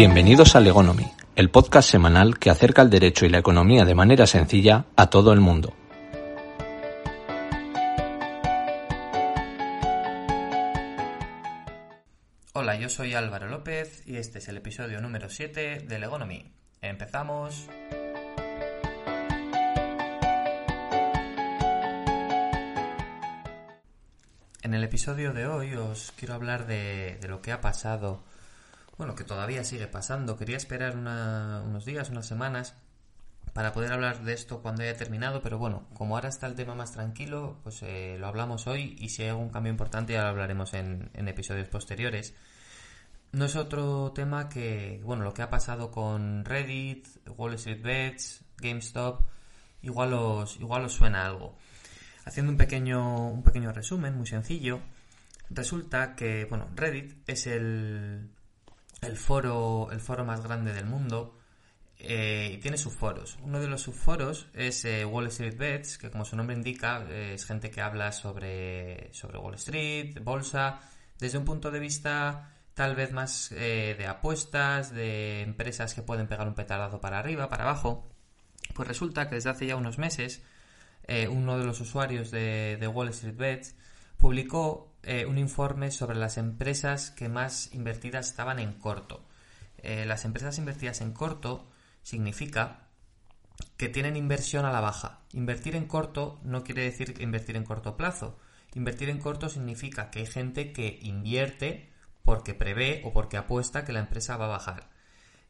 Bienvenidos a Legonomy, el podcast semanal que acerca el derecho y la economía de manera sencilla a todo el mundo. Hola, yo soy Álvaro López y este es el episodio número 7 de Legonomy. Empezamos. En el episodio de hoy os quiero hablar de, lo que ha pasado, bueno, que todavía sigue pasando. Quería esperar unos días, unas semanas, para poder hablar de esto cuando haya terminado, pero bueno, como ahora está el tema más tranquilo, pues eh, lo hablamos hoy y si hay algún cambio importante ya lo hablaremos en, en episodios posteriores. No es otro tema que, bueno, lo que ha pasado con Reddit, Wall Street Bets, GameStop, igual os, igual os suena algo. Haciendo un pequeño, un pequeño resumen, muy sencillo, resulta que, bueno, Reddit es el, el, foro, el foro más grande del mundo eh, y tiene subforos. Uno de los subforos es eh, Wall Street Bets, que como su nombre indica, eh, es gente que habla sobre, sobre Wall Street, bolsa, desde un punto de vista tal vez más de apuestas, de empresas que pueden pegar un petardazo para arriba, para abajo. Pues resulta que desde hace ya unos meses uno de los usuarios de, Wall Street Bets, publicó eh, un informe sobre las empresas que más invertidas estaban en corto. Eh, las empresas invertidas en corto significa que tienen inversión a la baja. Invertir en corto no quiere decir invertir en corto plazo. Invertir en corto significa que hay gente que invierte porque prevé o porque apuesta que la empresa va a bajar.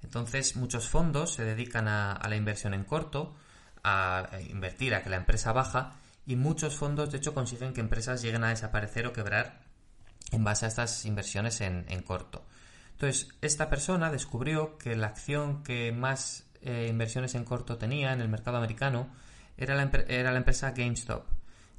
Entonces muchos fondos se dedican a la inversión en corto a invertir a que la empresa baja y muchos fondos de hecho consiguen que empresas lleguen a desaparecer o quebrar en base a estas inversiones en, corto. Entonces, esta persona descubrió que la acción que más eh, inversiones en corto tenía en el mercado americano era la, era la empresa GameStop.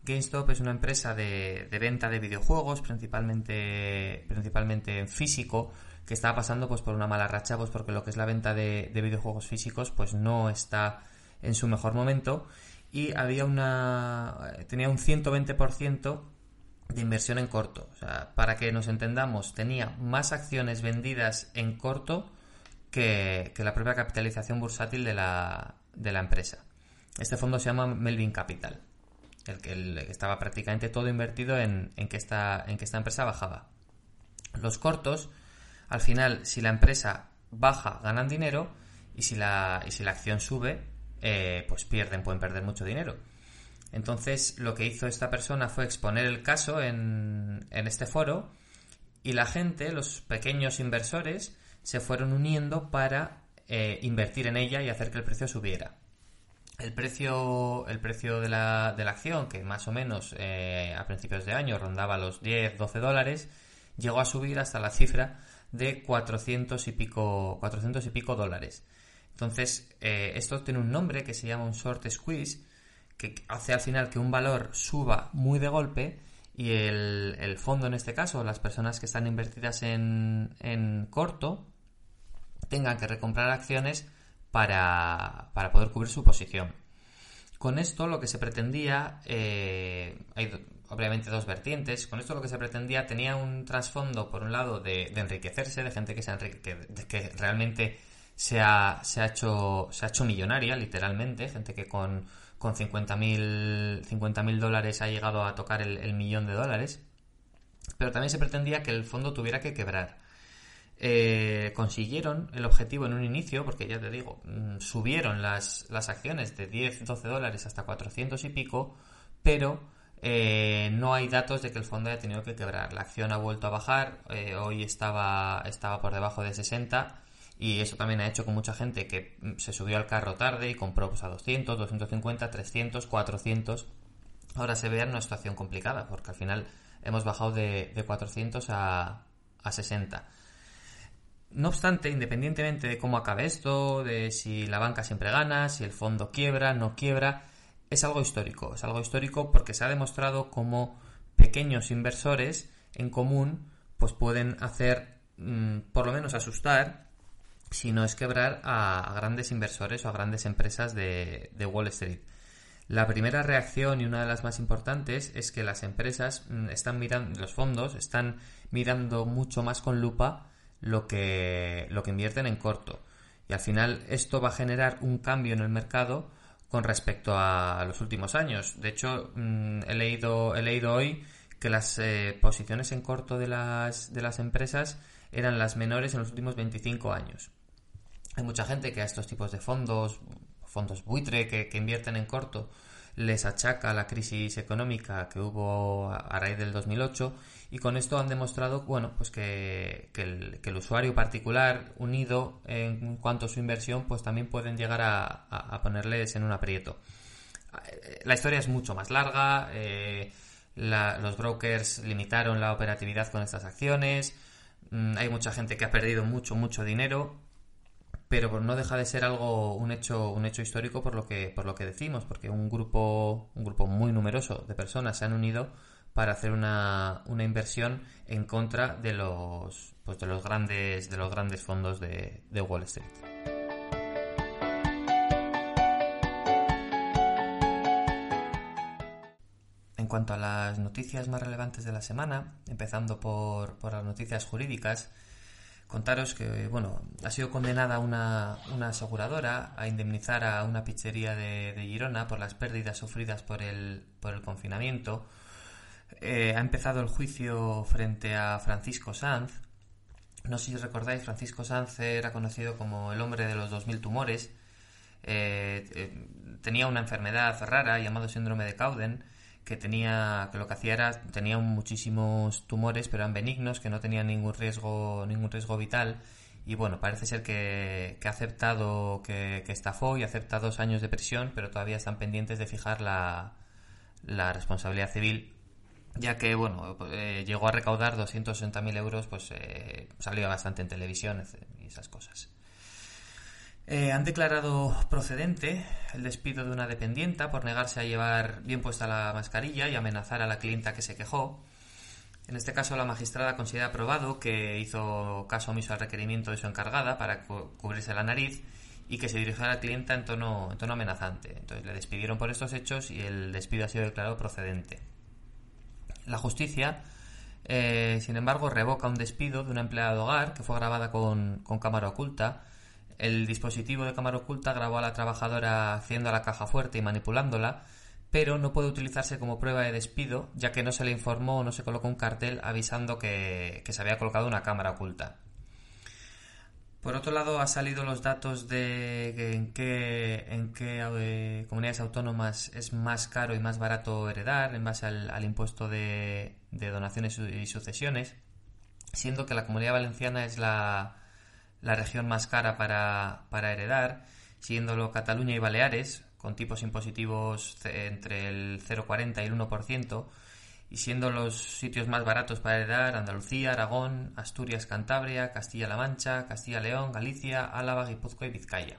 GameStop es una empresa de, venta de videojuegos, principalmente, principalmente en físico, que estaba pasando pues por una mala racha, pues porque lo que es la venta de, de videojuegos físicos pues no está en su mejor momento y había una tenía un 120% de inversión en corto. Para que nos entendamos, tenía más acciones vendidas en corto que, la propia capitalización bursátil de la, de la empresa. Este fondo se llama Melvin Capital, el que, estaba prácticamente todo invertido en, en, que esta, en que esta empresa bajaba. Los cortos, al final, si la empresa baja, ganan dinero, y si la, y si la acción sube, eh, pues pierden, pueden perder mucho dinero. Entonces, lo que hizo esta persona fue exponer el caso en, este foro y la gente, los pequeños inversores, se fueron uniendo para eh, invertir en ella y hacer que el precio subiera. El precio, el precio de, la, de la acción, que más o menos eh, a principios de año rondaba los 10-12 dólares, llegó a subir hasta la cifra de 400 y pico, 400 y pico dólares. Entonces, eh, esto tiene un nombre que se llama un short squeeze, que hace al final que un valor suba muy de golpe y el, fondo en este caso, las personas que están invertidas en, corto, tengan que recomprar acciones para, poder cubrir su posición. Con esto lo que se pretendía, eh, hay obviamente dos vertientes, con esto lo que se pretendía tenía un trasfondo, por un lado, de, enriquecerse, de gente que, se que realmente se ha, se ha, hecho, se ha hecho millonaria, literalmente, gente que con, con 50.000 50 dólares ha llegado a tocar el, millón de dólares, pero también se pretendía que el fondo tuviera que quebrar. Eh, consiguieron el objetivo en un inicio, porque ya te digo, mm, subieron las, las acciones de 10, 12 dólares hasta 400 y pico, pero eh, no hay datos de que el fondo haya tenido que quebrar. La acción ha vuelto a bajar, eh, hoy estaba, estaba por debajo de 60 y eso también ha hecho que mucha gente que mm, se subió al carro tarde y compró pues, a 200, 250, 300, 400, ahora se vea en una situación complicada, porque al final hemos bajado de, 400 a, a 60. No obstante, independientemente de cómo acabe esto, de si la banca siempre gana, si el fondo quiebra, no quiebra, es algo histórico. Es algo histórico porque se ha demostrado cómo pequeños inversores en común pues pueden hacer, mm, por lo menos asustar sino es quebrar a, grandes inversores o a grandes empresas de, Wall Street. La primera reacción y una de las más importantes es que las empresas mm, están mirando, los fondos están mirando mucho más con lupa lo que, lo que invierten en corto. Y al final esto va a generar un cambio en el mercado con respecto a los últimos años. De hecho, mm, he, leído, he leído hoy que las eh, posiciones en corto de las, de las empresas eran las menores en los últimos 25 años. Hay mucha gente que a estos tipos de fondos, fondos buitre que, invierten en corto, les achaca la crisis económica que hubo a raíz del 2008 y con esto han demostrado bueno pues que, el, usuario particular unido en cuanto a su inversión pues también pueden llegar a, ponerles en un aprieto. La historia es mucho más larga eh, los brokers limitaron la operatividad con estas acciones mm, hay mucha gente que ha perdido mucho mucho dinero pero no deja de ser algo un hecho un hecho histórico por lo que por lo que decimos porque un grupo un grupo muy numeroso de personas se han unido para hacer una, una inversión en contra de los pues de los grandes de los grandes fondos de, Wall Street. En cuanto a las noticias más relevantes de la semana, empezando por, por las noticias jurídicas, contaros que, bueno, ha sido condenada una, una aseguradora a indemnizar a una pizzería de, Girona por las pérdidas sufridas por el, por el confinamiento. Eh, ha empezado el juicio frente a Francisco Sanz. No sé si recordáis, Francisco Sanz era conocido como el hombre de los 2.000 tumores. Eh, eh, tenía una enfermedad rara llamado síndrome de Cauden que tenía que lo que hacía era tenía muchísimos tumores pero eran benignos que no tenían ningún riesgo ningún riesgo vital. Y bueno parece ser que, ha aceptado que, estafó y acepta dos años de prisión pero todavía están pendientes de fijar la, la responsabilidad civil ya que bueno eh, llegó a recaudar 260.000 euros pues eh, salió bastante en televisión y esas cosas eh, han declarado procedente el despido de una dependienta por negarse a llevar bien puesta la mascarilla y amenazar a la clienta que se quejó. En este caso, la magistrada considera probado que hizo caso omiso al requerimiento de su encargada para cubrirse la nariz y que se dirigió a la clienta en tono, en tono amenazante. Entonces le despidieron por estos hechos y el despido ha sido declarado procedente. La justicia, eh, sin embargo, revoca un despido de una empleada de hogar que fue grabada con cámara oculta el dispositivo de cámara oculta grabó a la trabajadora haciendo la caja fuerte y manipulándola, pero no puede utilizarse como prueba de despido, ya que no se le informó o no se colocó un cartel avisando que, se había colocado una cámara oculta. Por otro lado, ha salido los datos de en qué, en qué eh, comunidades autónomas es más caro y más barato heredar en base al, impuesto de, de, donaciones y sucesiones, siendo que la comunidad valenciana es la, la región más cara para, para heredar, siguiéndolo Cataluña y Baleares, con tipos impositivos entre el 0,40 y el 1%, y siendo los sitios más baratos para heredar Andalucía, Aragón, Asturias, Cantabria, Castilla-La Mancha, Castilla-León, Galicia, Álava, Guipúzcoa y Vizcaya.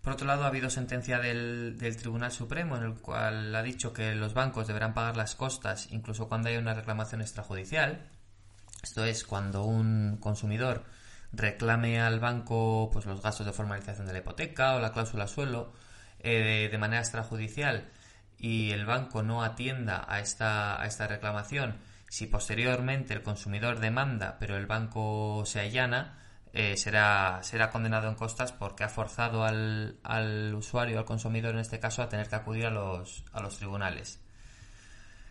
Por otro lado, ha habido sentencia del, del, Tribunal Supremo en el cual ha dicho que los bancos deberán pagar las costas incluso cuando haya una reclamación extrajudicial. Esto es cuando un consumidor reclame al banco pues los gastos de formalización de la hipoteca o la cláusula suelo eh, de, manera extrajudicial y el banco no atienda a esta, a esta reclamación, si posteriormente el consumidor demanda pero el banco se allana, eh, será, será condenado en costas porque ha forzado al, al usuario, al consumidor en este caso, a tener que acudir a los, a los tribunales.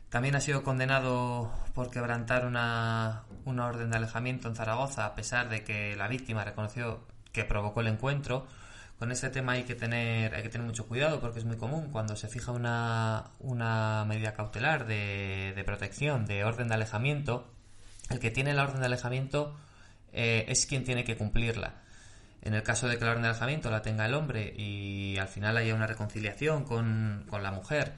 También ha sido condenado por quebrantar una, una orden de alejamiento en Zaragoza, a pesar de que la víctima reconoció que provocó el encuentro. Con este tema hay que tener, hay que tener mucho cuidado porque es muy común cuando se fija una, una medida cautelar de, de protección, de orden de alejamiento, el que tiene la orden de alejamiento eh, es quien tiene que cumplirla. En el caso de que la orden de alejamiento la tenga el hombre y al final haya una reconciliación con, con la mujer,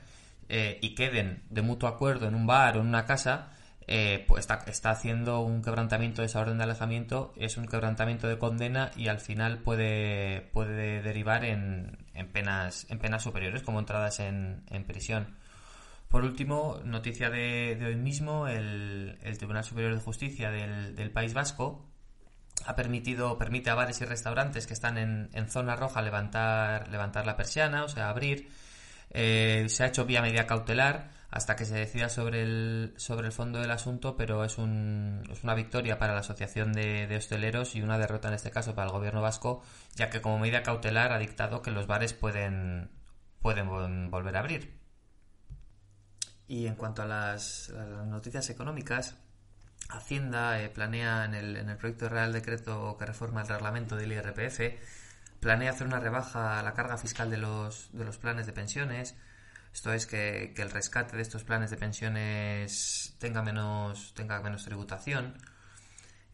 eh, y queden de mutuo acuerdo en un bar o en una casa, eh, pues está, está, haciendo un quebrantamiento de esa orden de alejamiento, es un quebrantamiento de condena y al final puede, puede derivar en, en penas, en penas superiores, como entradas en, en prisión. Por último, noticia de, hoy mismo, el, el, Tribunal Superior de Justicia del, del, País Vasco ha permitido, permite a bares y restaurantes que están en, en zona roja levantar, levantar la persiana, o sea, abrir Eh, se ha hecho vía media cautelar hasta que se decida sobre el, sobre el fondo del asunto, pero es, un, es una victoria para la Asociación de, Hosteleros y una derrota en este caso para el gobierno vasco, ya que como medida cautelar ha dictado que los bares pueden, pueden volver a abrir. Y en cuanto a las, noticias económicas, Hacienda eh, planea en el, en el proyecto de Real Decreto que reforma el reglamento del IRPF, planea hacer una rebaja a la carga fiscal de los, de los planes de pensiones, esto es que, el rescate de estos planes de pensiones tenga menos, tenga menos tributación.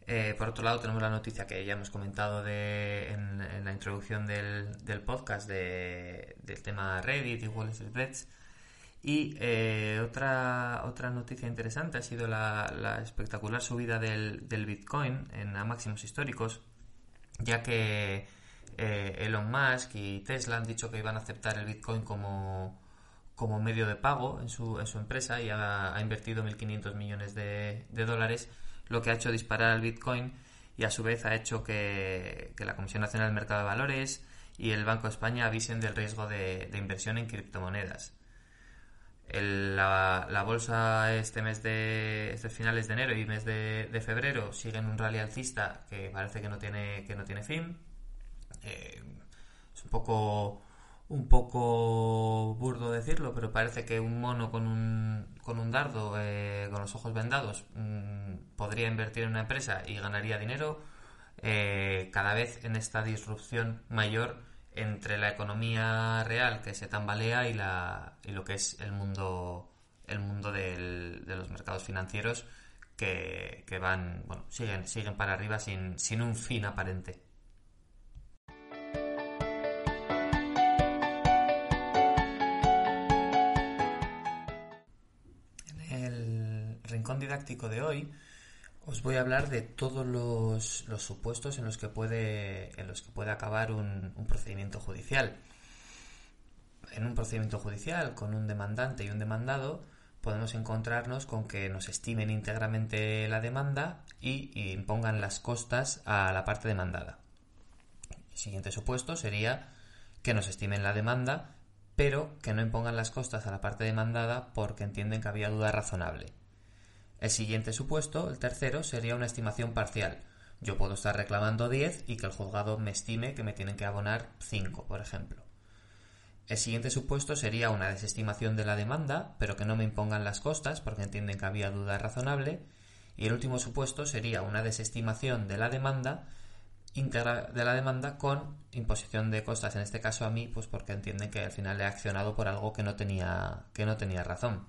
Eh, por otro lado, tenemos la noticia que ya hemos comentado de, en, la introducción del, del podcast de, del tema Reddit y Wall Street Bets. Y eh, otra, otra noticia interesante ha sido la, espectacular subida del, del, Bitcoin en, a máximos históricos, ya que eh, Elon Musk y Tesla han dicho que iban a aceptar el Bitcoin como, como medio de pago en su, en su empresa y ha, invertido 1.500 millones de, dólares, lo que ha hecho disparar el Bitcoin y a su vez ha hecho que, la Comisión Nacional del Mercado de Valores y el Banco de España avisen del riesgo de, inversión en criptomonedas. la, bolsa este mes de este finales de enero y mes de, febrero siguen un rally alcista que parece que no tiene que no tiene fin eh, es un poco un poco burdo decirlo, pero parece que un mono con un, con un dardo, eh, con los ojos vendados, mm, podría invertir en una empresa y ganaría dinero. Eh, cada vez en esta disrupción mayor entre la economía real que se tambalea y, la, y lo que es el mundo, el mundo de los mercados financieros que, que, van, bueno, siguen, siguen para arriba sin, sin un fin aparente. Didáctico de hoy os voy a hablar de todos los, supuestos en los que puede, en los que puede acabar un, procedimiento judicial. En un procedimiento judicial con un demandante y un demandado podemos encontrarnos con que nos estimen íntegramente la demanda y, y impongan las costas a la parte demandada. El siguiente supuesto sería que nos estimen la demanda, pero que no impongan las costas a la parte demandada porque entienden que había duda razonable. El siguiente supuesto, el tercero, sería una estimación parcial. Yo puedo estar reclamando 10 y que el juzgado me estime que me tienen que abonar 5, por ejemplo. El siguiente supuesto sería una desestimación de la demanda, pero que no me impongan las costas porque entienden que había duda razonable. Y el último supuesto sería una desestimación de la demanda de la demanda con imposición de costas, en este caso a mí, pues porque entienden que al final he accionado por algo que no tenía, que no tenía razón.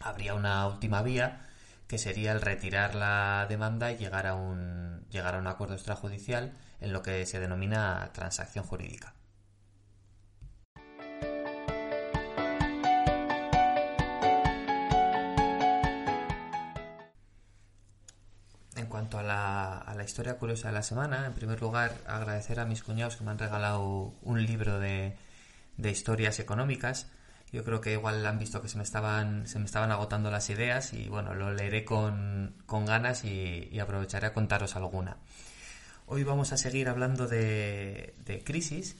Habría una última vía que sería el retirar la demanda y llegar a un, llegar a un acuerdo extrajudicial en lo que se denomina transacción jurídica. En cuanto a la, a la, historia curiosa de la semana, en primer lugar agradecer a mis cuñados que me han regalado un libro de, de historias económicas yo creo que igual han visto que se me estaban, se me estaban agotando las ideas y bueno, lo leeré con, ganas y, aprovecharé a contaros alguna. Hoy vamos a seguir hablando de, crisis,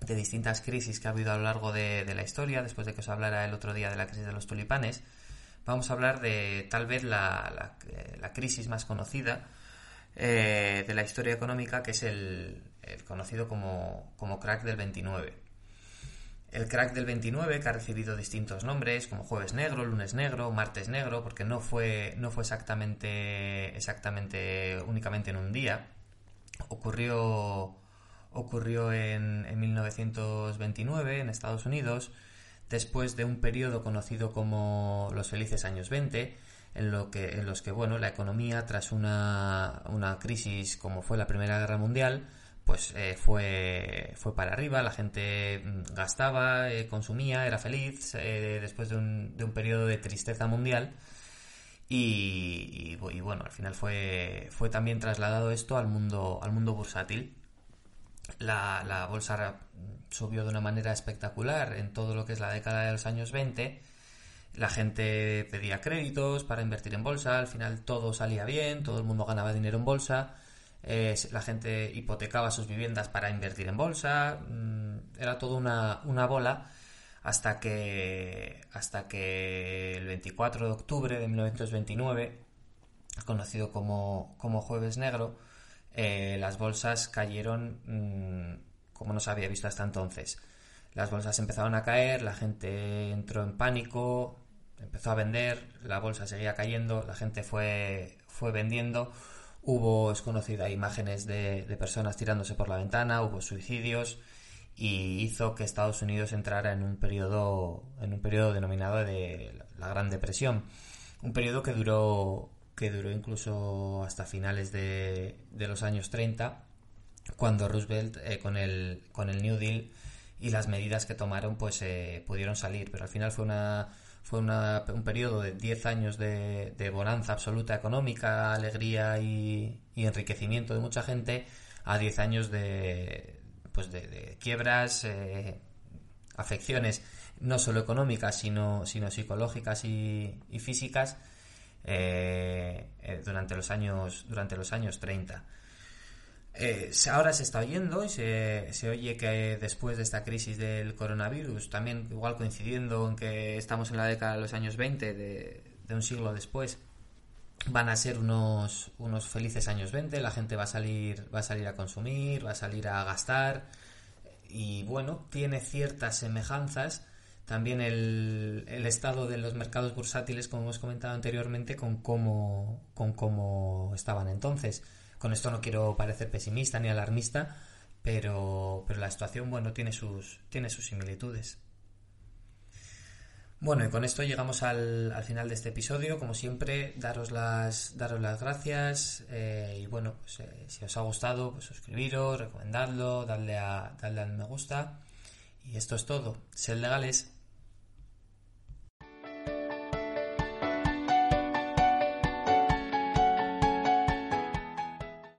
de distintas crisis que ha habido a lo largo de, la historia, después de que os hablara el otro día de la crisis de los tulipanes. Vamos a hablar de tal vez la, crisis más conocida eh, de la historia económica, que es el, conocido como, como crack del 29. El crack del 29, que ha recibido distintos nombres, como Jueves Negro, Lunes Negro, Martes Negro, porque no fue, no fue exactamente, exactamente únicamente en un día. Ocurrió, ocurrió en, en 1929 en Estados Unidos, después de un periodo conocido como los felices años 20, en, lo que, en los que bueno, la economía, tras una, una crisis como fue la Primera Guerra Mundial, pues eh, fue, fue para arriba, la gente mm, gastaba, eh, consumía, era feliz eh, después de un, de un periodo de tristeza mundial. Y, bueno, al final fue, fue también trasladado esto al mundo, al mundo bursátil. La, la bolsa subió de una manera espectacular en todo lo que es la década de los años 20. La gente pedía créditos para invertir en bolsa, al final todo salía bien, todo el mundo ganaba dinero en bolsa la gente hipotecaba sus viviendas para invertir en bolsa, mm, era toda una, bola hasta que, hasta que el 24 de octubre de 1929, conocido como, como Jueves Negro, eh, las bolsas cayeron mm, como no se había visto hasta entonces. Las bolsas empezaron a caer, la gente entró en pánico, empezó a vender, la bolsa seguía cayendo, la gente fue, fue vendiendo, hubo, es conocida, imágenes de, personas tirándose por la ventana, hubo suicidios y hizo que Estados Unidos entrara en un periodo, en un periodo denominado de la Gran Depresión, un periodo que duró, que duró incluso hasta finales de, de los años 30, cuando Roosevelt eh, con, el, con el New Deal y las medidas que tomaron pues eh, pudieron salir, pero al final fue una fue un periodo de 10 años de, bonanza absoluta económica, alegría y, enriquecimiento de mucha gente, a 10 años de, pues de, quiebras, eh, afecciones no solo económicas, sino, sino psicológicas y, físicas eh, eh, durante, los años, durante los años 30. Eh, ahora se está oyendo y se, oye que después de esta crisis del coronavirus, también igual coincidiendo en que estamos en la década de los años 20, de, un siglo después, van a ser unos, unos felices años 20, la gente va a salir, va a salir a consumir, va a salir a gastar y bueno, tiene ciertas semejanzas también el, el, estado de los mercados bursátiles, como hemos comentado anteriormente, con cómo, con cómo estaban entonces. Con esto no quiero parecer pesimista ni alarmista, pero, pero la situación, bueno, tiene sus, tiene sus similitudes. Bueno, y con esto llegamos al, al, final de este episodio. Como siempre, daros las, daros las gracias. Eh, y bueno, pues, eh, si os ha gustado, pues suscribiros, recomendadlo, darle a, darle al me gusta. Y esto es todo. Sed legales.